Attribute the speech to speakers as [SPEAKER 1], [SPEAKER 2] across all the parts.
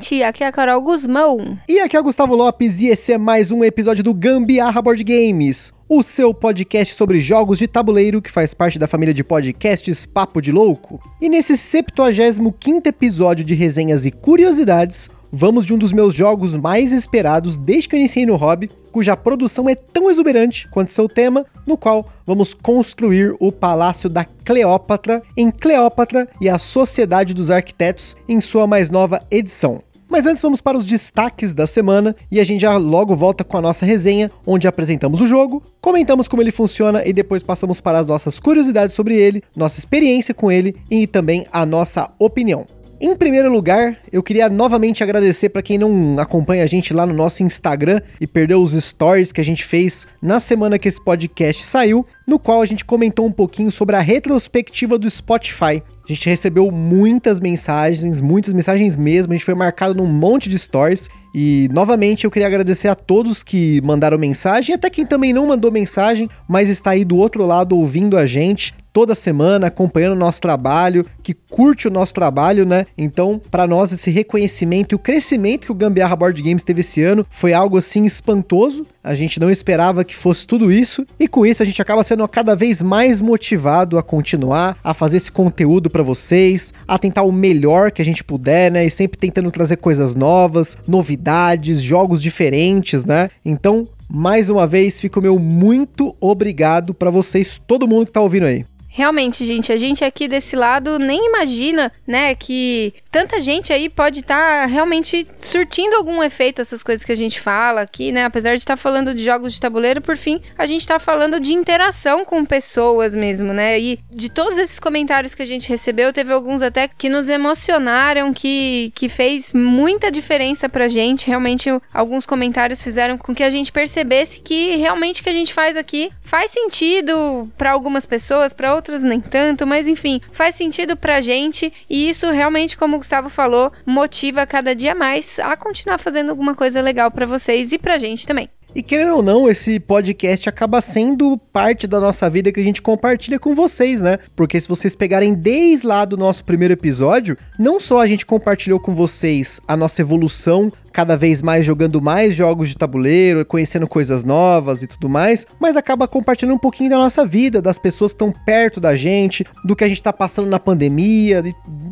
[SPEAKER 1] Gente, aqui é a Carol Guzmão.
[SPEAKER 2] E aqui é o Gustavo Lopes e esse é mais um episódio do Gambiarra Board Games, o seu podcast sobre jogos de tabuleiro que faz parte da família de podcasts Papo de Louco. E nesse 75º episódio de resenhas e curiosidades, vamos de um dos meus jogos mais esperados desde que eu iniciei no hobby, cuja produção é tão exuberante quanto seu tema, no qual vamos construir o Palácio da Cleópatra em Cleópatra e a Sociedade dos Arquitetos em sua mais nova edição. Mas antes vamos para os destaques da semana e a gente já logo volta com a nossa resenha, onde apresentamos o jogo, comentamos como ele funciona e depois passamos para as nossas curiosidades sobre ele, nossa experiência com ele e também a nossa opinião. Em primeiro lugar, eu queria novamente agradecer para quem não acompanha a gente lá no nosso Instagram e perdeu os stories que a gente fez na semana que esse podcast saiu, no qual a gente comentou um pouquinho sobre a retrospectiva do Spotify. A gente recebeu muitas mensagens, muitas mensagens mesmo, a gente foi marcado num monte de stories e novamente eu queria agradecer a todos que mandaram mensagem, até quem também não mandou mensagem, mas está aí do outro lado ouvindo a gente toda semana, acompanhando o nosso trabalho, que curte o nosso trabalho, né? Então, para nós esse reconhecimento e o crescimento que o Gambiarra Board Games teve esse ano foi algo assim espantoso. A gente não esperava que fosse tudo isso, e com isso a gente acaba sendo cada vez mais motivado a continuar, a fazer esse conteúdo para vocês, a tentar o melhor que a gente puder, né? E sempre tentando trazer coisas novas, novidades, jogos diferentes, né? Então, mais uma vez, fica o meu muito obrigado para vocês, todo mundo que tá ouvindo aí.
[SPEAKER 1] Realmente, gente, a gente aqui desse lado nem imagina, né, que tanta gente aí pode estar tá realmente surtindo algum efeito essas coisas que a gente fala aqui, né? Apesar de estar tá falando de jogos de tabuleiro, por fim, a gente está falando de interação com pessoas mesmo, né? E de todos esses comentários que a gente recebeu, teve alguns até que nos emocionaram, que, que fez muita diferença pra gente. Realmente, alguns comentários fizeram com que a gente percebesse que realmente o que a gente faz aqui faz sentido para algumas pessoas, para outras nem tanto, mas enfim, faz sentido pra gente e isso realmente, como o Gustavo falou, motiva cada dia mais a continuar fazendo alguma coisa legal para vocês e pra gente também.
[SPEAKER 2] E querendo ou não, esse podcast acaba sendo parte da nossa vida que a gente compartilha com vocês, né? Porque se vocês pegarem desde lá do nosso primeiro episódio, não só a gente compartilhou com vocês a nossa evolução cada vez mais jogando mais jogos de tabuleiro, conhecendo coisas novas e tudo mais, mas acaba compartilhando um pouquinho da nossa vida, das pessoas que estão perto da gente, do que a gente tá passando na pandemia,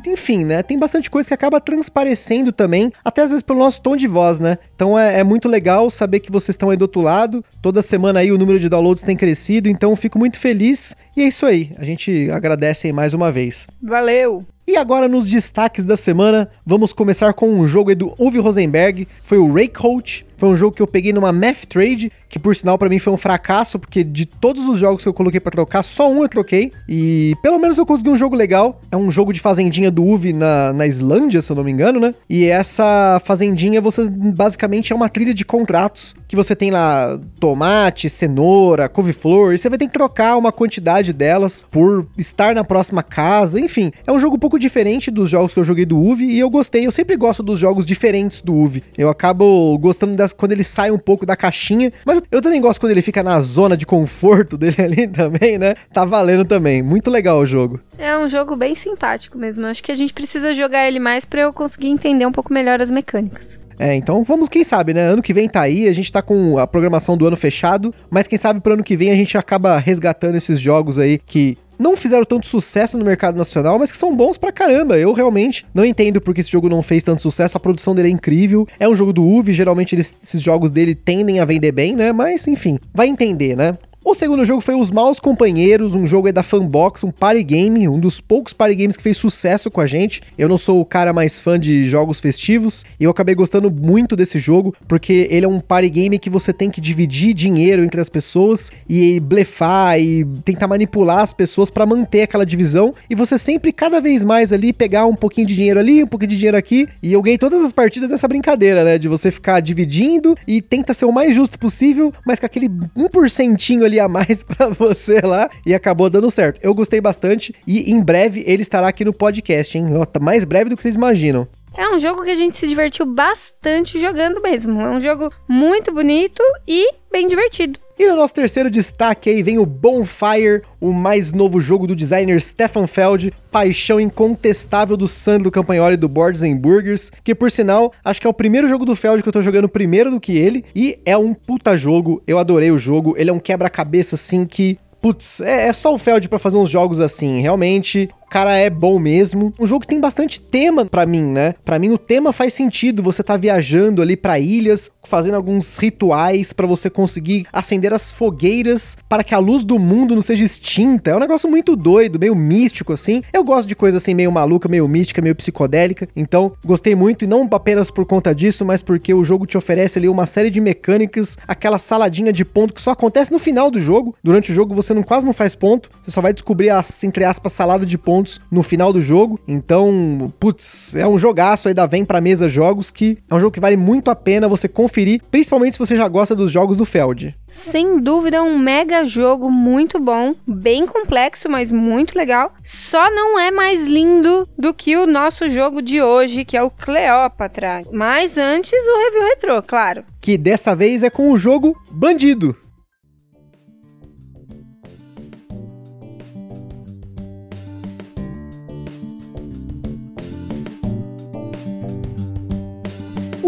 [SPEAKER 2] enfim, né? Tem bastante coisa que acaba transparecendo também, até às vezes pelo nosso tom de voz, né? Então é, é muito legal saber que vocês estão aí do outro lado, toda semana aí o número de downloads tem crescido, então fico muito feliz e é isso aí, a gente agradece aí mais uma vez.
[SPEAKER 1] Valeu!
[SPEAKER 2] E agora nos destaques da semana, vamos começar com um jogo do Uwe Rosenberg, foi o Ray Coach, foi um jogo que eu peguei numa Math Trade, que por sinal para mim foi um fracasso, porque de todos os jogos que eu coloquei para trocar, só um eu troquei. E pelo menos eu consegui um jogo legal. É um jogo de fazendinha do Uve na, na Islândia, se eu não me engano, né? E essa fazendinha, você basicamente é uma trilha de contratos que você tem lá tomate, cenoura, couve-flor, e você vai ter que trocar uma quantidade delas por estar na próxima casa. Enfim, é um jogo um pouco diferente dos jogos que eu joguei do Uve e eu gostei. Eu sempre gosto dos jogos diferentes do Uve. Eu acabo gostando das quando ele sai um pouco da caixinha. Mas eu também gosto quando ele fica na zona de conforto dele ali também, né? Tá valendo também. Muito legal o jogo.
[SPEAKER 1] É um jogo bem simpático mesmo. Acho que a gente precisa jogar ele mais para eu conseguir entender um pouco melhor as mecânicas.
[SPEAKER 2] É, então vamos, quem sabe, né? Ano que vem tá aí, a gente tá com a programação do ano fechado, mas quem sabe pro ano que vem a gente acaba resgatando esses jogos aí que não fizeram tanto sucesso no mercado nacional, mas que são bons pra caramba. Eu realmente não entendo porque esse jogo não fez tanto sucesso. A produção dele é incrível. É um jogo do UV, geralmente eles, esses jogos dele tendem a vender bem, né? Mas enfim, vai entender, né? O segundo jogo foi Os Maus Companheiros, um jogo é da Fanbox, um party game, um dos poucos party games que fez sucesso com a gente. Eu não sou o cara mais fã de jogos festivos e eu acabei gostando muito desse jogo porque ele é um party game que você tem que dividir dinheiro entre as pessoas e blefar e tentar manipular as pessoas para manter aquela divisão e você sempre cada vez mais ali pegar um pouquinho de dinheiro ali, um pouquinho de dinheiro aqui. E eu ganhei todas as partidas dessa brincadeira, né, de você ficar dividindo e tenta ser o mais justo possível, mas com aquele 1% ali a mais para você lá e acabou dando certo. Eu gostei bastante e em breve ele estará aqui no podcast, hein? Mais breve do que vocês imaginam.
[SPEAKER 1] é um jogo que a gente se divertiu bastante jogando mesmo. É um jogo muito bonito e bem divertido.
[SPEAKER 2] E no nosso terceiro destaque aí vem o Bonfire, o mais novo jogo do designer Stefan Feld, paixão incontestável do Sandro Campagnoli do Boards and Burgers, que por sinal, acho que é o primeiro jogo do Feld que eu tô jogando primeiro do que ele, e é um puta jogo, eu adorei o jogo, ele é um quebra-cabeça assim que Putz, é, é, só o Feld para fazer uns jogos assim. Realmente, cara é bom mesmo. Um jogo que tem bastante tema para mim, né? Para mim o tema faz sentido. Você tá viajando ali para ilhas, fazendo alguns rituais para você conseguir acender as fogueiras para que a luz do mundo não seja extinta. É um negócio muito doido, meio místico assim. Eu gosto de coisa assim meio maluca, meio mística, meio psicodélica. Então, gostei muito e não apenas por conta disso, mas porque o jogo te oferece ali uma série de mecânicas, aquela saladinha de ponto que só acontece no final do jogo. Durante o jogo você não quase não faz ponto, você só vai descobrir as entre aspas salada de ponto pontos no final do jogo. Então, putz, é um jogaço aí da Vem pra mesa jogos que é um jogo que vale muito a pena você conferir, principalmente se você já gosta dos jogos do Feld.
[SPEAKER 1] Sem dúvida, é um mega jogo muito bom, bem complexo, mas muito legal. Só não é mais lindo do que o nosso jogo de hoje, que é o Cleópatra. Mas antes, o review retrô, claro.
[SPEAKER 2] Que dessa vez é com o jogo Bandido.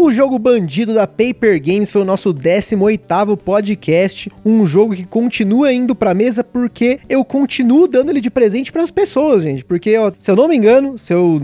[SPEAKER 2] O jogo Bandido da Paper Games foi o nosso 18º podcast, um jogo que continua indo pra mesa porque eu continuo dando ele de presente para as pessoas, gente, porque ó, se eu não me engano, se eu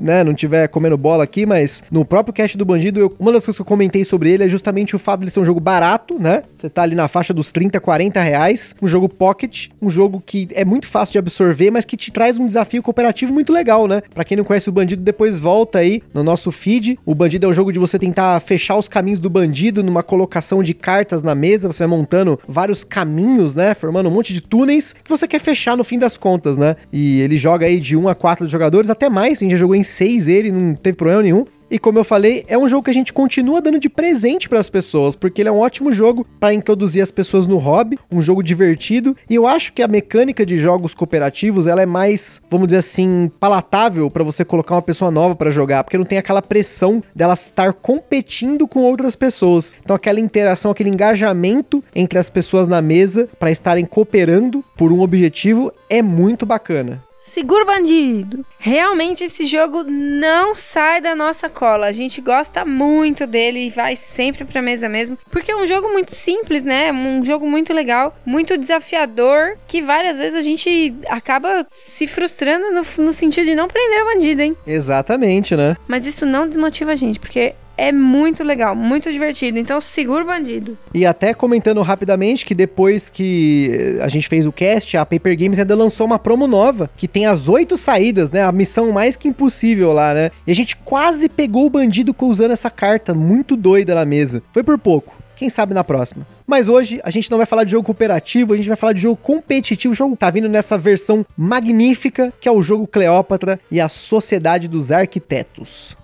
[SPEAKER 2] né, não tiver comendo bola aqui, mas no próprio cast do Bandido, eu, uma das coisas que eu comentei sobre ele é justamente o fato de ele ser um jogo barato, né? Você tá ali na faixa dos 30, 40 reais, um jogo pocket, um jogo que é muito fácil de absorver, mas que te traz um desafio cooperativo muito legal, né? Pra quem não conhece o Bandido, depois volta aí no nosso feed. O Bandido é um jogo de você tentar fechar os caminhos do bandido numa colocação de cartas na mesa, você vai montando vários caminhos, né? Formando um monte de túneis que você quer fechar no fim das contas, né? E ele joga aí de 1 a 4 jogadores, até mais, a gente já jogou em 6 ele, não teve problema nenhum. E como eu falei, é um jogo que a gente continua dando de presente para as pessoas, porque ele é um ótimo jogo para introduzir as pessoas no hobby, um jogo divertido. E eu acho que a mecânica de jogos cooperativos, ela é mais, vamos dizer assim, palatável para você colocar uma pessoa nova para jogar, porque não tem aquela pressão dela estar competindo com outras pessoas. Então aquela interação, aquele engajamento entre as pessoas na mesa para estarem cooperando por um objetivo é muito bacana.
[SPEAKER 1] Segura o bandido. Realmente esse jogo não sai da nossa cola. A gente gosta muito dele e vai sempre pra mesa mesmo, porque é um jogo muito simples, né? Um jogo muito legal, muito desafiador, que várias vezes a gente acaba se frustrando no, no sentido de não prender o bandido, hein?
[SPEAKER 2] Exatamente, né?
[SPEAKER 1] Mas isso não desmotiva a gente, porque é muito legal, muito divertido. Então segura o bandido.
[SPEAKER 2] E até comentando rapidamente que depois que a gente fez o cast, a Paper Games ainda lançou uma promo nova, que tem as oito saídas, né? A missão mais que impossível lá, né? E a gente quase pegou o bandido usando essa carta muito doida na mesa. Foi por pouco. Quem sabe na próxima. Mas hoje a gente não vai falar de jogo cooperativo, a gente vai falar de jogo competitivo. O jogo tá vindo nessa versão magnífica que é o jogo Cleópatra e a Sociedade dos Arquitetos.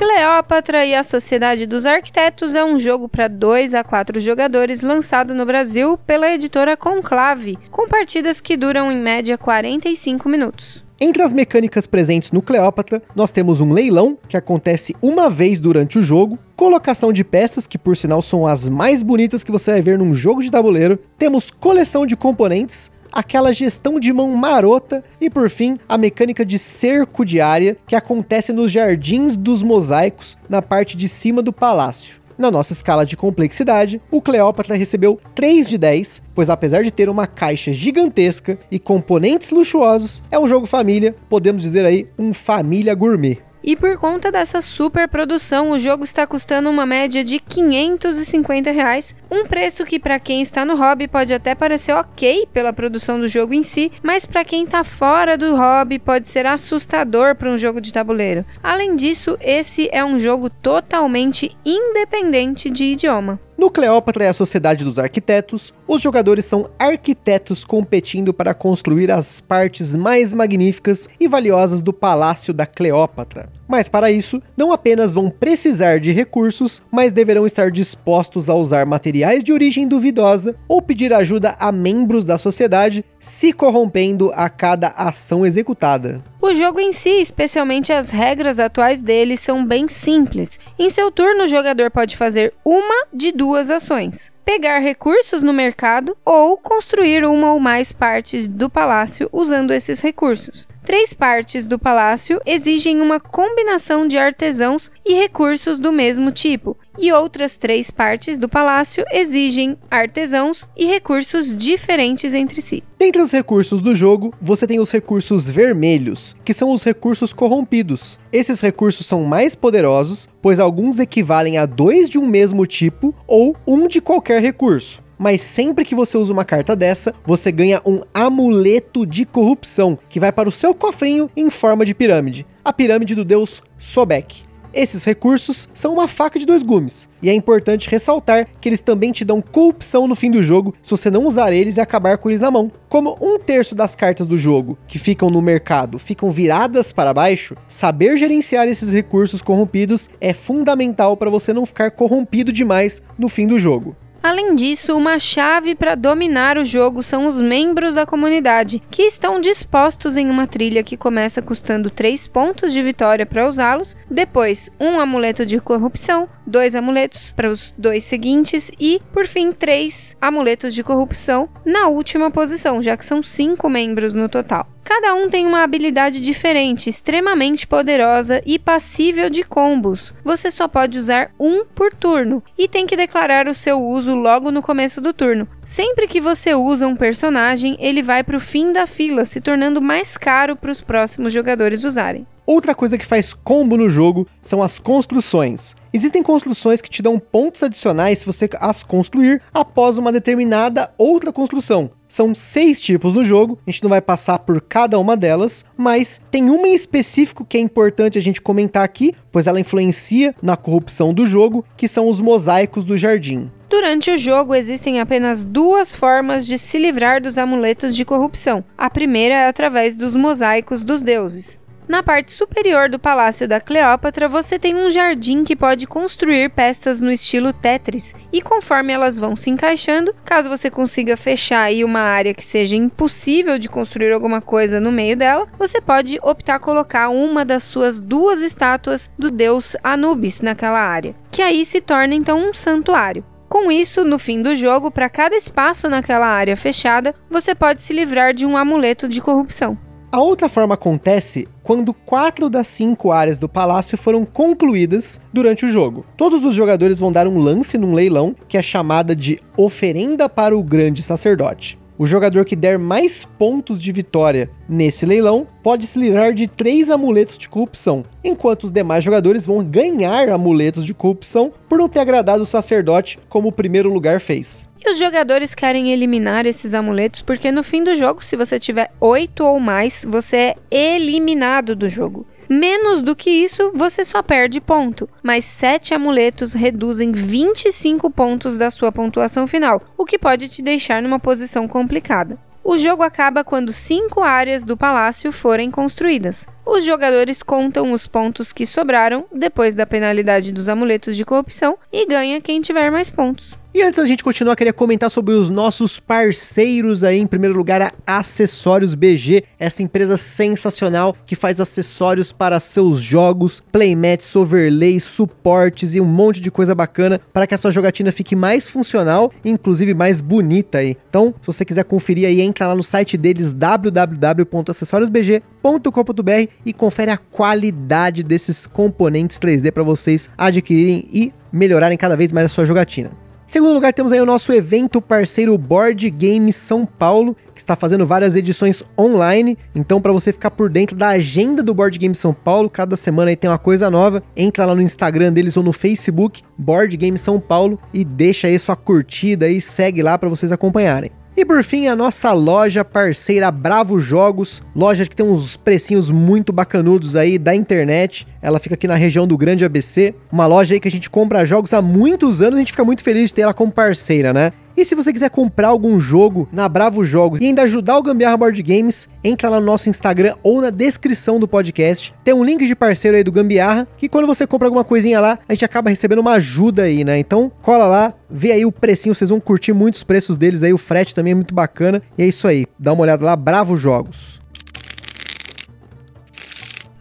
[SPEAKER 1] Cleópatra e a Sociedade dos Arquitetos é um jogo para 2 a 4 jogadores lançado no Brasil pela editora Conclave, com partidas que duram em média 45 minutos.
[SPEAKER 2] Entre as mecânicas presentes no Cleópatra, nós temos um leilão, que acontece uma vez durante o jogo, colocação de peças, que por sinal são as mais bonitas que você vai ver num jogo de tabuleiro, temos coleção de componentes, aquela gestão de mão marota e por fim a mecânica de cerco de área que acontece nos jardins dos mosaicos na parte de cima do palácio. Na nossa escala de complexidade, o Cleópatra recebeu 3 de 10, pois apesar de ter uma caixa gigantesca e componentes luxuosos, é um jogo família, podemos dizer aí um família gourmet.
[SPEAKER 1] E por conta dessa super produção, o jogo está custando uma média de 550 reais, um preço que para quem está no hobby pode até parecer ok pela produção do jogo em si, mas para quem está fora do hobby pode ser assustador para um jogo de tabuleiro. Além disso, esse é um jogo totalmente independente de idioma.
[SPEAKER 2] No Cleópatra e a Sociedade dos Arquitetos, os jogadores são arquitetos competindo para construir as partes mais magníficas e valiosas do Palácio da Cleópatra. Mas para isso, não apenas vão precisar de recursos, mas deverão estar dispostos a usar materiais de origem duvidosa ou pedir ajuda a membros da sociedade, se corrompendo a cada ação executada.
[SPEAKER 1] O jogo em si, especialmente as regras atuais dele, são bem simples. Em seu turno, o jogador pode fazer uma de duas ações: pegar recursos no mercado ou construir uma ou mais partes do palácio usando esses recursos. Três partes do palácio exigem uma combinação de artesãos e recursos do mesmo tipo, e outras três partes do palácio exigem artesãos e recursos diferentes entre si.
[SPEAKER 2] Dentre os recursos do jogo, você tem os recursos vermelhos, que são os recursos corrompidos. Esses recursos são mais poderosos, pois alguns equivalem a dois de um mesmo tipo ou um de qualquer recurso mas sempre que você usa uma carta dessa, você ganha um amuleto de corrupção, que vai para o seu cofrinho em forma de pirâmide. A pirâmide do deus Sobek. Esses recursos são uma faca de dois gumes, e é importante ressaltar que eles também te dão corrupção no fim do jogo se você não usar eles e acabar com eles na mão. Como um terço das cartas do jogo que ficam no mercado ficam viradas para baixo, saber gerenciar esses recursos corrompidos é fundamental para você não ficar corrompido demais no fim do jogo.
[SPEAKER 1] Além disso, uma chave para dominar o jogo são os membros da comunidade, que estão dispostos em uma trilha que começa custando 3 pontos de vitória para usá-los, depois um amuleto de corrupção, dois amuletos para os dois seguintes e, por fim, três amuletos de corrupção na última posição, já que são cinco membros no total. Cada um tem uma habilidade diferente, extremamente poderosa e passível de combos. Você só pode usar um por turno e tem que declarar o seu uso logo no começo do turno. Sempre que você usa um personagem, ele vai para o fim da fila, se tornando mais caro para os próximos jogadores usarem.
[SPEAKER 2] Outra coisa que faz combo no jogo são as construções. Existem construções que te dão pontos adicionais se você as construir após uma determinada outra construção. São seis tipos no jogo, a gente não vai passar por cada uma delas, mas tem uma em específico que é importante a gente comentar aqui, pois ela influencia na corrupção do jogo, que são os mosaicos do jardim.
[SPEAKER 1] Durante o jogo existem apenas duas formas de se livrar dos amuletos de corrupção. A primeira é através dos mosaicos dos deuses. Na parte superior do Palácio da Cleópatra, você tem um jardim que pode construir peças no estilo Tetris, e conforme elas vão se encaixando, caso você consiga fechar aí uma área que seja impossível de construir alguma coisa no meio dela, você pode optar colocar uma das suas duas estátuas do deus Anubis naquela área, que aí se torna então um santuário. Com isso, no fim do jogo, para cada espaço naquela área fechada, você pode se livrar de um amuleto de corrupção.
[SPEAKER 2] A outra forma acontece quando quatro das cinco áreas do palácio foram concluídas durante o jogo. Todos os jogadores vão dar um lance num leilão que é chamada de oferenda para o grande sacerdote. O jogador que der mais pontos de vitória nesse leilão pode se livrar de três amuletos de corrupção, enquanto os demais jogadores vão ganhar amuletos de corrupção por não ter agradado o sacerdote como o primeiro lugar fez.
[SPEAKER 1] E os jogadores querem eliminar esses amuletos porque no fim do jogo, se você tiver oito ou mais, você é eliminado do jogo. Menos do que isso, você só perde ponto. Mas 7 amuletos reduzem 25 pontos da sua pontuação final, o que pode te deixar numa posição complicada. O jogo acaba quando cinco áreas do palácio forem construídas. Os jogadores contam os pontos que sobraram depois da penalidade dos amuletos de corrupção e ganha quem tiver mais pontos.
[SPEAKER 2] E antes da gente continuar, queria comentar sobre os nossos parceiros aí. Em primeiro lugar, a Acessórios BG, essa empresa sensacional que faz acessórios para seus jogos, playmats, overlays, suportes e um monte de coisa bacana para que a sua jogatina fique mais funcional e inclusive mais bonita aí. Então, se você quiser conferir aí, entra lá no site deles www.acessoriosbg.com.br e confere a qualidade desses componentes 3D para vocês adquirirem e melhorarem cada vez mais a sua jogatina. Segundo lugar, temos aí o nosso evento parceiro Board Game São Paulo, que está fazendo várias edições online. Então, para você ficar por dentro da agenda do Board Game São Paulo, cada semana aí tem uma coisa nova. Entra lá no Instagram deles ou no Facebook, Board Game São Paulo, e deixa aí sua curtida e segue lá para vocês acompanharem. E por fim, a nossa loja parceira Bravo Jogos, loja que tem uns precinhos muito bacanudos aí da internet. Ela fica aqui na região do Grande ABC, uma loja aí que a gente compra jogos há muitos anos, a gente fica muito feliz de ter ela como parceira, né? E se você quiser comprar algum jogo na Bravo Jogos e ainda ajudar o Gambiarra Board Games, entra lá no nosso Instagram ou na descrição do podcast. Tem um link de parceiro aí do Gambiarra, que quando você compra alguma coisinha lá, a gente acaba recebendo uma ajuda aí, né? Então cola lá, vê aí o precinho, vocês vão curtir muitos preços deles aí, o frete também é muito bacana. E é isso aí, dá uma olhada lá, Bravo Jogos.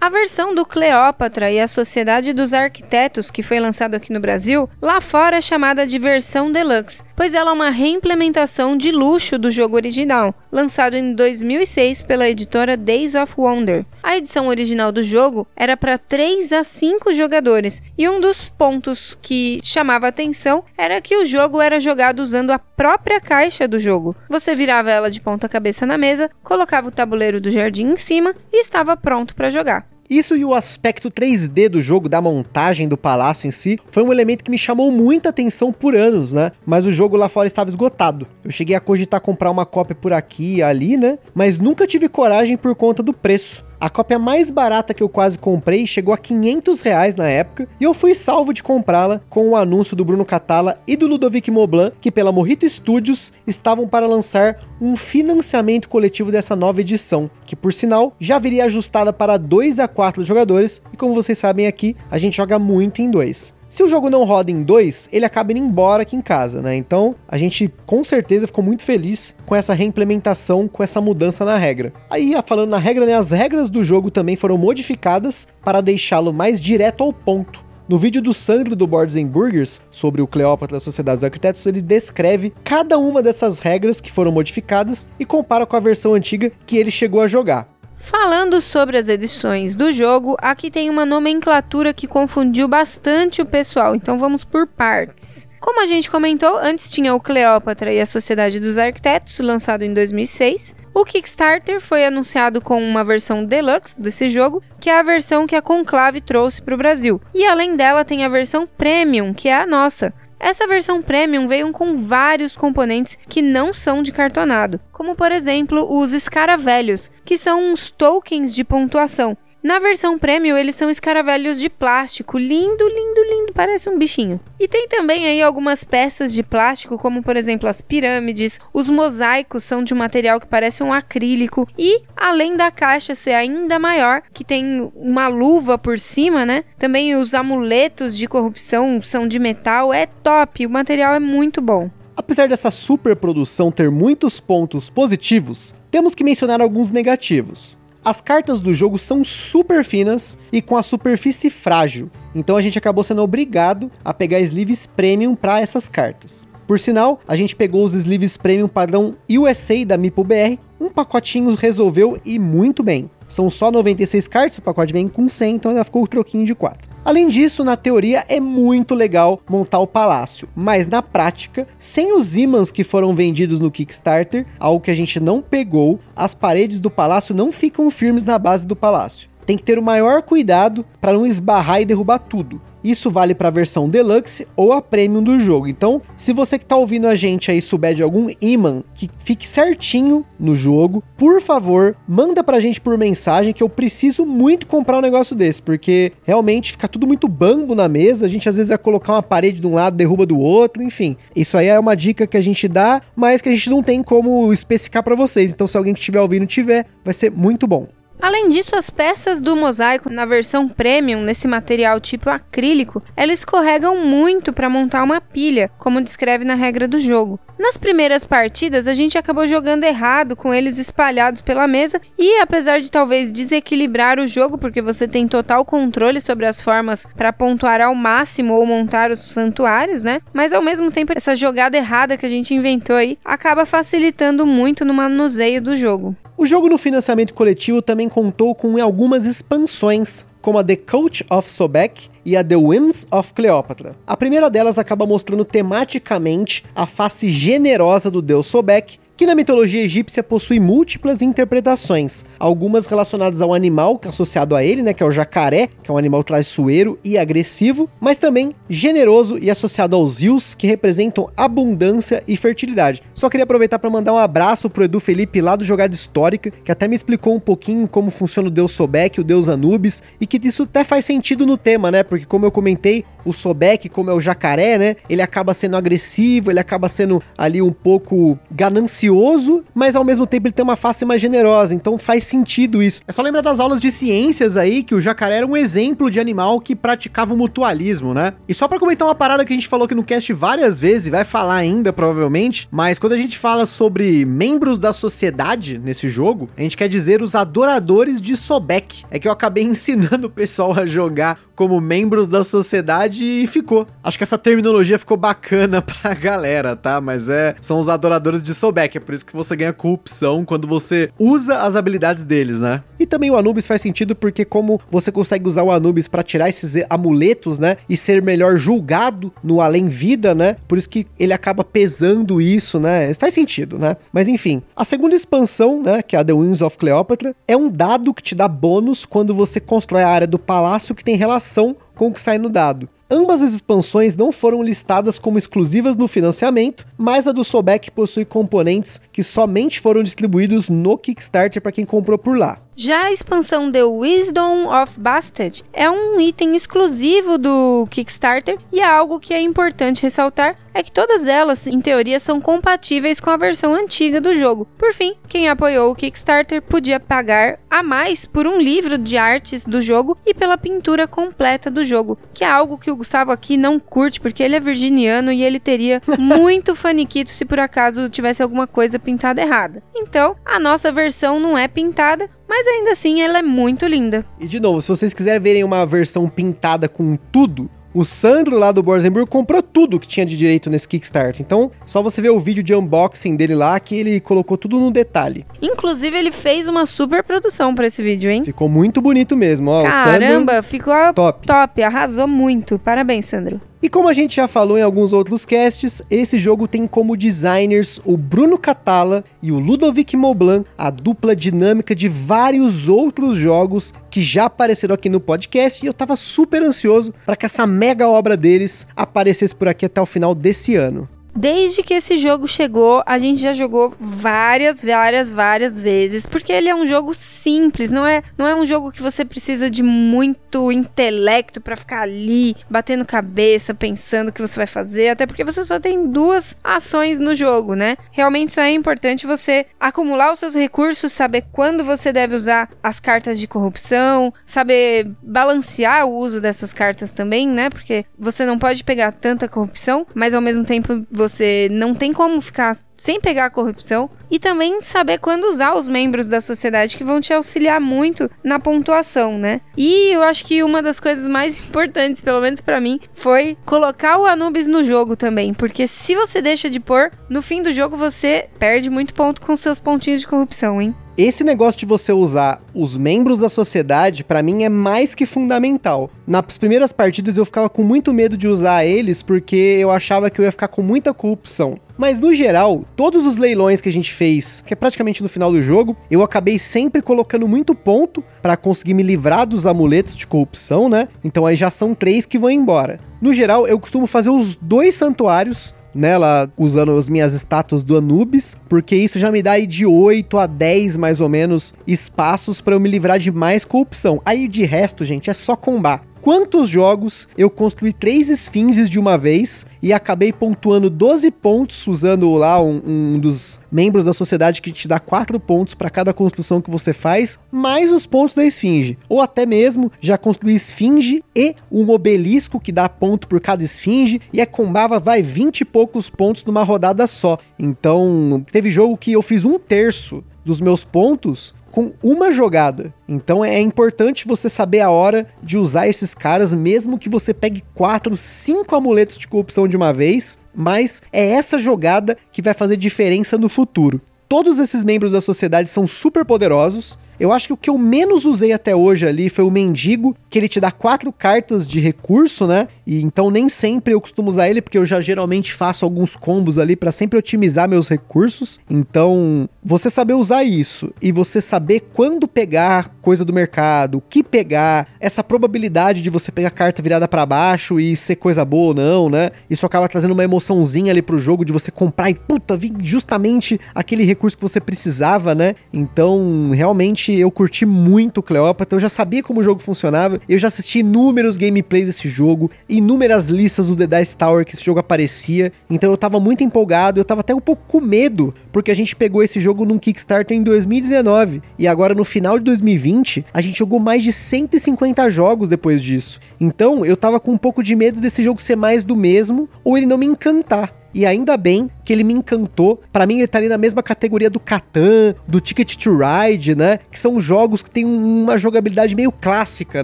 [SPEAKER 1] A versão do Cleópatra e a Sociedade dos Arquitetos, que foi lançado aqui no Brasil, lá fora é chamada de versão deluxe, pois ela é uma reimplementação de luxo do jogo original, lançado em 2006 pela editora Days of Wonder. A edição original do jogo era para 3 a 5 jogadores, e um dos pontos que chamava atenção era que o jogo era jogado usando a própria caixa do jogo. Você virava ela de ponta cabeça na mesa, colocava o tabuleiro do jardim em cima e estava pronto para jogar.
[SPEAKER 2] Isso e o aspecto 3D do jogo, da montagem do palácio em si, foi um elemento que me chamou muita atenção por anos, né? Mas o jogo lá fora estava esgotado. Eu cheguei a cogitar comprar uma cópia por aqui e ali, né? Mas nunca tive coragem por conta do preço. A cópia mais barata que eu quase comprei chegou a 500 reais na época e eu fui salvo de comprá-la com o anúncio do Bruno Catala e do Ludovic Moblan que pela Morrito Studios estavam para lançar um financiamento coletivo dessa nova edição, que por sinal já viria ajustada para 2 a 4 jogadores e como vocês sabem aqui, a gente joga muito em 2. Se o jogo não roda em dois, ele acaba indo embora aqui em casa, né? Então a gente com certeza ficou muito feliz com essa reimplementação, com essa mudança na regra. Aí, falando na regra, né? As regras do jogo também foram modificadas para deixá-lo mais direto ao ponto. No vídeo do Sandro do Boards and Burgers sobre o Cleópatra da Sociedade dos Arquitetos, ele descreve cada uma dessas regras que foram modificadas e compara com a versão antiga que ele chegou a jogar.
[SPEAKER 1] Falando sobre as edições do jogo, aqui tem uma nomenclatura que confundiu bastante o pessoal, então vamos por partes. Como a gente comentou, antes tinha o Cleópatra e a Sociedade dos Arquitetos, lançado em 2006. O Kickstarter foi anunciado com uma versão deluxe desse jogo, que é a versão que a Conclave trouxe para o Brasil. E além dela, tem a versão Premium, que é a nossa, essa versão premium veio com vários componentes que não são de cartonado, como por exemplo os escaravelhos, que são uns tokens de pontuação. Na versão premium, eles são escaravelhos de plástico, lindo, lindo, lindo, parece um bichinho. E tem também aí algumas peças de plástico, como por exemplo as pirâmides, os mosaicos são de um material que parece um acrílico, e além da caixa ser ainda maior, que tem uma luva por cima, né? Também os amuletos de corrupção são de metal, é top, o material é muito bom.
[SPEAKER 2] Apesar dessa superprodução ter muitos pontos positivos, temos que mencionar alguns negativos. As cartas do jogo são super finas e com a superfície frágil, então a gente acabou sendo obrigado a pegar sleeves premium para essas cartas. Por sinal, a gente pegou os sleeves premium padrão USA da Meeple BR, um pacotinho resolveu e muito bem. São só 96 cartas, o pacote vem com 100, então ainda ficou o troquinho de 4. Além disso, na teoria é muito legal montar o palácio, mas na prática, sem os ímãs que foram vendidos no Kickstarter, algo que a gente não pegou, as paredes do palácio não ficam firmes na base do palácio. Tem que ter o maior cuidado para não esbarrar e derrubar tudo. Isso vale para a versão Deluxe ou a Premium do jogo. Então, se você que está ouvindo a gente aí souber de algum imã que fique certinho no jogo, por favor, manda para a gente por mensagem que eu preciso muito comprar um negócio desse, porque realmente fica tudo muito bambo na mesa, a gente às vezes vai colocar uma parede de um lado, derruba do outro, enfim. Isso aí é uma dica que a gente dá, mas que a gente não tem como especificar para vocês. Então, se alguém que estiver ouvindo tiver, vai ser muito bom.
[SPEAKER 1] Além disso, as peças do mosaico na versão premium, nesse material tipo acrílico, elas escorregam muito para montar uma pilha, como descreve na regra do jogo. Nas primeiras partidas, a gente acabou jogando errado com eles espalhados pela mesa e, apesar de talvez desequilibrar o jogo, porque você tem total controle sobre as formas para pontuar ao máximo ou montar os santuários, né? Mas ao mesmo tempo, essa jogada errada que a gente inventou aí acaba facilitando muito no manuseio do jogo.
[SPEAKER 2] O jogo no financiamento coletivo também contou com algumas expansões, como a The Coach of Sobek e a The Whims of Cleopatra. A primeira delas acaba mostrando tematicamente a face generosa do deus Sobek que na mitologia egípcia possui múltiplas interpretações, algumas relacionadas ao animal associado a ele, né, que é o jacaré, que é um animal traiçoeiro e agressivo, mas também generoso e associado aos rios, que representam abundância e fertilidade. Só queria aproveitar para mandar um abraço pro Edu Felipe lá do Jogada Histórica, que até me explicou um pouquinho como funciona o deus Sobek, o deus Anubis, e que isso até faz sentido no tema, né? Porque como eu comentei, o Sobek, como é o jacaré, né? Ele acaba sendo agressivo, ele acaba sendo ali um pouco ganancioso, mas ao mesmo tempo ele tem uma face mais generosa, então faz sentido isso. É só lembrar das aulas de ciências aí que o jacaré era um exemplo de animal que praticava o mutualismo, né? E só para comentar uma parada que a gente falou aqui no cast várias vezes, e vai falar ainda provavelmente, mas quando a gente fala sobre membros da sociedade nesse jogo, a gente quer dizer os adoradores de Sobek. É que eu acabei ensinando o pessoal a jogar como membros da sociedade e ficou. Acho que essa terminologia ficou bacana pra galera, tá? Mas é, são os adoradores de Sobek, é por isso que você ganha corrupção quando você usa as habilidades deles, né? E também o Anubis faz sentido porque como você consegue usar o Anubis para tirar esses amuletos, né, e ser melhor julgado no além vida, né? Por isso que ele acaba pesando isso, né? Faz sentido, né? Mas enfim, a segunda expansão, né, que é a The Winds of Cleopatra, é um dado que te dá bônus quando você constrói a área do palácio que tem relação com o que sai no dado. Ambas as expansões não foram listadas como exclusivas no financiamento, mas a do Sobek possui componentes que somente foram distribuídos no Kickstarter para quem comprou por lá.
[SPEAKER 1] Já a expansão The Wisdom of Bastet é um item exclusivo do Kickstarter e é algo que é importante ressaltar é que todas elas, em teoria, são compatíveis com a versão antiga do jogo. Por fim, quem apoiou o Kickstarter podia pagar a mais por um livro de artes do jogo e pela pintura completa do jogo, que é algo que o Gustavo aqui não curte, porque ele é virginiano e ele teria muito faniquito se por acaso tivesse alguma coisa pintada errada. Então, a nossa versão não é pintada, mas ainda assim ela é muito linda.
[SPEAKER 2] E de novo, se vocês quiserem verem uma versão pintada com tudo, o Sandro lá do Borzenburg comprou tudo que tinha de direito nesse Kickstarter. Então, só você ver o vídeo de unboxing dele lá que ele colocou tudo no detalhe.
[SPEAKER 1] Inclusive, ele fez uma super produção para esse vídeo, hein?
[SPEAKER 2] Ficou muito bonito mesmo, ó.
[SPEAKER 1] Caramba, ficou top. top, arrasou muito. Parabéns, Sandro.
[SPEAKER 2] E como a gente já falou em alguns outros casts, esse jogo tem como designers o Bruno Catala e o Ludovic Moblan, a dupla dinâmica de vários outros jogos que já apareceram aqui no podcast e eu tava super ansioso para que essa mega obra deles aparecesse por aqui até o final desse ano.
[SPEAKER 1] Desde que esse jogo chegou, a gente já jogou várias, várias, várias vezes, porque ele é um jogo simples, não é, não é um jogo que você precisa de muito intelecto para ficar ali batendo cabeça, pensando o que você vai fazer, até porque você só tem duas ações no jogo, né? Realmente só é importante você acumular os seus recursos, saber quando você deve usar as cartas de corrupção, saber balancear o uso dessas cartas também, né? Porque você não pode pegar tanta corrupção, mas ao mesmo tempo você não tem como ficar sem pegar a corrupção e também saber quando usar os membros da sociedade que vão te auxiliar muito na pontuação, né? E eu acho que uma das coisas mais importantes, pelo menos para mim, foi colocar o Anubis no jogo também, porque se você deixa de pôr, no fim do jogo você perde muito ponto com seus pontinhos de corrupção, hein?
[SPEAKER 2] Esse negócio de você usar os membros da sociedade, para mim é mais que fundamental. Nas primeiras partidas eu ficava com muito medo de usar eles porque eu achava que eu ia ficar com muita corrupção. Mas no geral, todos os leilões que a gente fez, que é praticamente no final do jogo, eu acabei sempre colocando muito ponto para conseguir me livrar dos amuletos de corrupção, né? Então aí já são três que vão embora. No geral, eu costumo fazer os dois santuários nela usando as minhas estátuas do Anubis, porque isso já me dá aí de 8 a 10 mais ou menos espaços para eu me livrar de mais corrupção. Aí de resto, gente, é só combar. Quantos jogos eu construí três esfinges de uma vez e acabei pontuando 12 pontos usando lá um, um dos membros da sociedade que te dá 4 pontos para cada construção que você faz, mais os pontos da esfinge. Ou até mesmo já construí esfinge e um obelisco que dá ponto por cada esfinge e a combava vai 20 e poucos pontos numa rodada só. Então, teve jogo que eu fiz um terço dos meus pontos com uma jogada. Então é importante você saber a hora de usar esses caras, mesmo que você pegue 4, 5 amuletos de corrupção de uma vez, mas é essa jogada que vai fazer diferença no futuro. Todos esses membros da sociedade são super poderosos, eu acho que o que eu menos usei até hoje ali foi o mendigo, que ele te dá quatro cartas de recurso, né? E então nem sempre eu costumo usar ele, porque eu já geralmente faço alguns combos ali para sempre otimizar meus recursos. Então, você saber usar isso e você saber quando pegar coisa do mercado, o que pegar, essa probabilidade de você pegar carta virada para baixo e ser coisa boa ou não, né? Isso acaba trazendo uma emoçãozinha ali pro jogo de você comprar e puta, vir justamente aquele recurso que você precisava, né? Então, realmente realmente eu curti muito Cleópatra, eu já sabia como o jogo funcionava, eu já assisti inúmeros gameplays desse jogo, inúmeras listas do The Dice Tower que esse jogo aparecia, então eu tava muito empolgado, eu tava até um pouco com medo, porque a gente pegou esse jogo num Kickstarter em 2019, e agora no final de 2020, a gente jogou mais de 150 jogos depois disso. Então eu tava com um pouco de medo desse jogo ser mais do mesmo, ou ele não me encantar. E ainda bem que ele me encantou. Para mim, ele tá ali na mesma categoria do Catan, do Ticket to Ride, né? Que são jogos que tem uma jogabilidade meio clássica,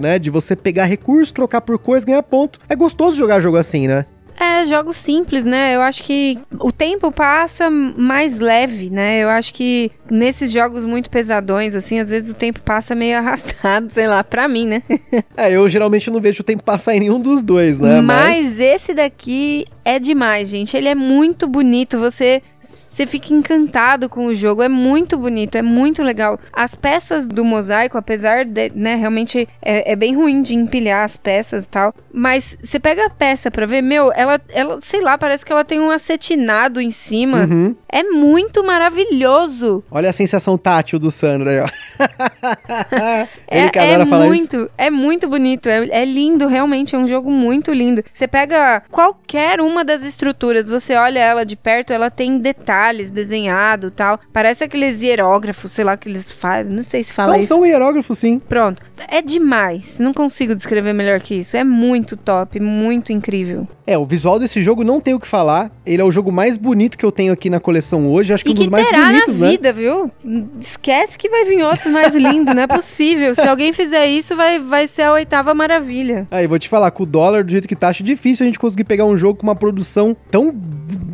[SPEAKER 2] né? De você pegar recurso, trocar por coisa, ganhar ponto. É gostoso jogar jogo assim, né?
[SPEAKER 1] É, jogos simples, né? Eu acho que o tempo passa mais leve, né? Eu acho que nesses jogos muito pesadões, assim, às vezes o tempo passa meio arrastado, sei lá, pra mim, né?
[SPEAKER 2] é, eu geralmente não vejo o tempo passar em nenhum dos dois, né?
[SPEAKER 1] Mas, Mas esse daqui é demais, gente. Ele é muito bonito. Você você fica encantado com o jogo. É muito bonito, é muito legal. As peças do mosaico, apesar de, né, realmente é, é bem ruim de empilhar as peças e tal. Mas você pega a peça pra ver, meu, ela, ela, sei lá, parece que ela tem um acetinado em cima. Uhum. É muito maravilhoso.
[SPEAKER 2] Olha a sensação tátil do Sandro aí, ó.
[SPEAKER 1] Ele é, é muito, isso. é muito bonito, é, é lindo, realmente, é um jogo muito lindo. Você pega qualquer uma das estruturas, você olha ela de perto, ela tem detalhes desenhado tal. Parece aqueles hierógrafos, sei lá, que eles fazem, não sei se fala
[SPEAKER 2] são,
[SPEAKER 1] isso.
[SPEAKER 2] São hierógrafos, sim.
[SPEAKER 1] Pronto. É demais, não consigo descrever melhor que isso. É muito top, muito incrível.
[SPEAKER 2] É, o visual desse jogo não tem o que falar. Ele é o jogo mais bonito que eu tenho aqui na coleção hoje. Acho que,
[SPEAKER 1] e
[SPEAKER 2] um dos mais bonitos,
[SPEAKER 1] na
[SPEAKER 2] né?
[SPEAKER 1] vida, viu? Esquece que vai vir outro mais lindo, não é possível. Se alguém fizer isso, vai, vai ser a oitava maravilha.
[SPEAKER 2] Aí, vou te falar, com o dólar do jeito que tá, acho difícil a gente conseguir pegar um jogo com uma produção tão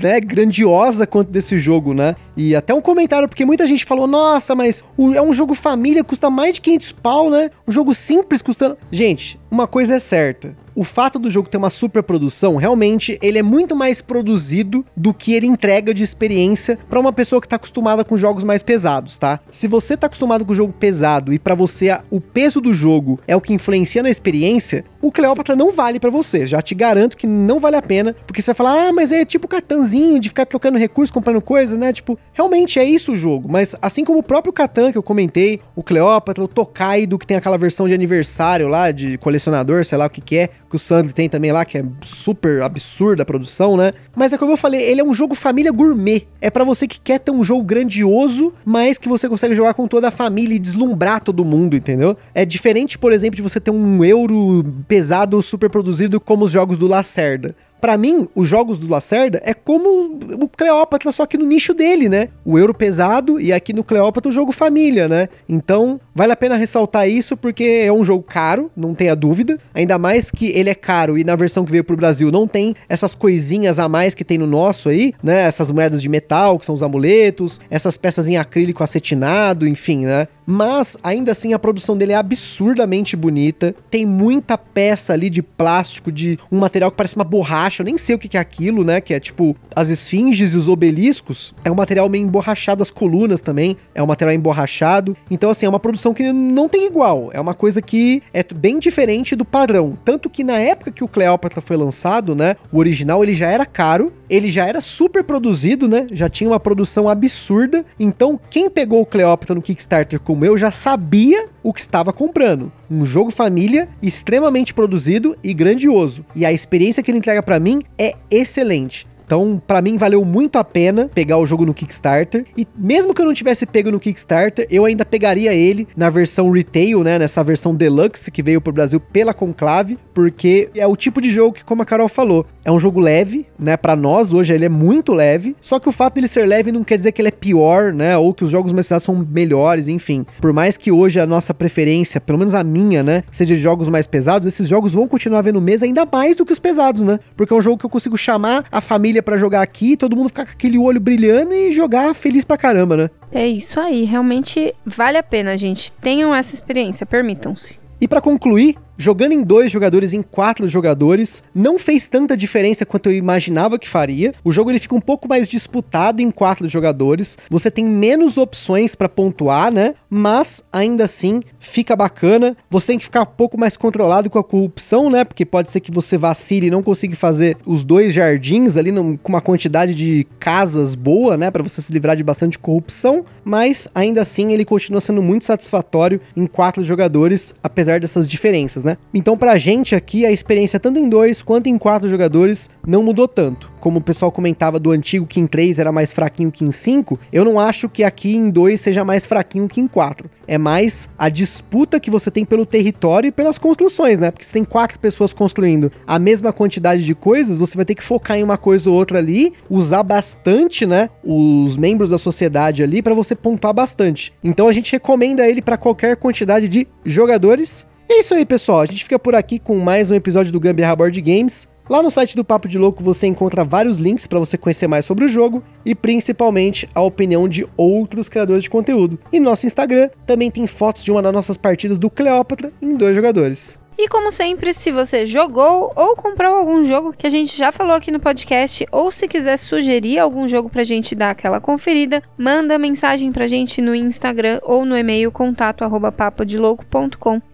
[SPEAKER 2] né, grandiosa quanto desse jogo, né? E até um comentário, porque muita gente falou, nossa, mas é um jogo família, custa mais de 500 pau, né? Um jogo simples custando... Gente, uma coisa é certa o fato do jogo ter uma superprodução, realmente, ele é muito mais produzido do que ele entrega de experiência para uma pessoa que tá acostumada com jogos mais pesados, tá? Se você tá acostumado com jogo pesado e para você o peso do jogo é o que influencia na experiência, o Cleópatra não vale para você. Já te garanto que não vale a pena, porque você vai falar: "Ah, mas é tipo Catanzinho de ficar trocando recursos, comprando coisa, né?" Tipo, realmente é isso o jogo, mas assim como o próprio Catan que eu comentei, o Cleópatra, o Tokaido que tem aquela versão de aniversário lá de colecionador, sei lá o que que é, que o Sandro tem também lá, que é super absurda a produção, né? Mas é como eu falei, ele é um jogo família gourmet. É para você que quer ter um jogo grandioso, mas que você consegue jogar com toda a família e deslumbrar todo mundo, entendeu? É diferente, por exemplo, de você ter um euro pesado, super produzido, como os jogos do Lacerda. Para mim, os jogos do Lacerda é como o Cleópatra, só que no nicho dele, né? O euro pesado e aqui no Cleópatra o jogo família, né? Então, vale a pena ressaltar isso porque é um jogo caro, não tenha dúvida. Ainda mais que ele é caro e na versão que veio pro Brasil não tem essas coisinhas a mais que tem no nosso aí, né? Essas moedas de metal, que são os amuletos, essas peças em acrílico acetinado, enfim, né? Mas ainda assim a produção dele é absurdamente bonita. Tem muita peça ali de plástico, de um material que parece uma borracha eu nem sei o que é aquilo, né? Que é tipo as esfinges e os obeliscos. É um material meio emborrachado, as colunas também é um material emborrachado. Então, assim, é uma produção que não tem igual. É uma coisa que é bem diferente do padrão. Tanto que na época que o Cleópatra foi lançado, né? O original ele já era caro, ele já era super produzido, né? Já tinha uma produção absurda. Então, quem pegou o Cleópatra no Kickstarter como eu já sabia o que estava comprando. Um jogo família extremamente produzido e grandioso. E a experiência que ele entrega para mim é excelente. Então, para mim, valeu muito a pena pegar o jogo no Kickstarter. E mesmo que eu não tivesse pego no Kickstarter, eu ainda pegaria ele na versão retail, né? Nessa versão deluxe que veio pro Brasil pela Conclave, porque é o tipo de jogo que, como a Carol falou, é um jogo leve, né? Para nós, hoje ele é muito leve. Só que o fato dele ser leve não quer dizer que ele é pior, né? Ou que os jogos mais são melhores, enfim. Por mais que hoje a nossa preferência, pelo menos a minha, né? Seja de jogos mais pesados, esses jogos vão continuar vendo mesa ainda mais do que os pesados, né? Porque é um jogo que eu consigo chamar a família para jogar aqui, todo mundo ficar com aquele olho brilhando e jogar feliz pra caramba, né?
[SPEAKER 1] É isso aí, realmente vale a pena, gente. Tenham essa experiência, permitam-se.
[SPEAKER 2] E para concluir, jogando em dois jogadores, em quatro jogadores, não fez tanta diferença quanto eu imaginava que faria. O jogo ele fica um pouco mais disputado em quatro jogadores. Você tem menos opções para pontuar, né? Mas ainda assim fica bacana. Você tem que ficar um pouco mais controlado com a corrupção, né? Porque pode ser que você vacile e não consiga fazer os dois jardins ali com uma quantidade de casas boa, né? Para você se livrar de bastante corrupção. Mas ainda assim ele continua sendo muito satisfatório em quatro jogadores, apesar dessas diferenças, né? Então, pra gente aqui, a experiência tanto em dois quanto em quatro jogadores não mudou tanto. Como o pessoal comentava do antigo que em 3 era mais fraquinho que em 5, eu não acho que aqui em 2 seja mais fraquinho que em 4. É mais a disputa que você tem pelo território e pelas construções, né? Porque se tem quatro pessoas construindo a mesma quantidade de coisas, você vai ter que focar em uma coisa ou outra ali, usar bastante, né? Os membros da sociedade ali para você pontuar bastante. Então a gente recomenda ele para qualquer quantidade de jogadores é isso aí, pessoal. A gente fica por aqui com mais um episódio do Gambiarra Board Games. Lá no site do Papo de Louco você encontra vários links para você conhecer mais sobre o jogo e principalmente a opinião de outros criadores de conteúdo. E no nosso Instagram também tem fotos de uma das nossas partidas do Cleópatra em dois jogadores.
[SPEAKER 1] E como sempre, se você jogou ou comprou algum jogo que a gente já falou aqui no podcast, ou se quiser sugerir algum jogo pra gente dar aquela conferida, manda mensagem pra gente no Instagram ou no e-mail contato arroba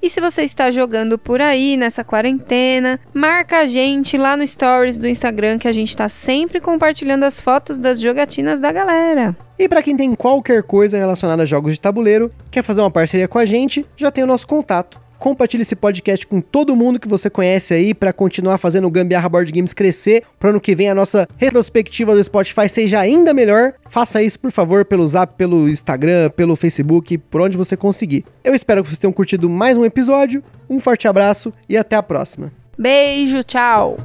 [SPEAKER 1] E se você está jogando por aí nessa quarentena, marca a gente lá no stories do Instagram que a gente tá sempre compartilhando as fotos das jogatinas da galera.
[SPEAKER 2] E para quem tem qualquer coisa relacionada a jogos de tabuleiro, quer fazer uma parceria com a gente, já tem o nosso contato Compartilhe esse podcast com todo mundo que você conhece aí para continuar fazendo o Gambiarra Board Games crescer. Para ano que vem a nossa retrospectiva do Spotify seja ainda melhor. Faça isso, por favor, pelo Zap, pelo Instagram, pelo Facebook, por onde você conseguir. Eu espero que vocês tenham curtido mais um episódio. Um forte abraço e até a próxima.
[SPEAKER 1] Beijo, tchau.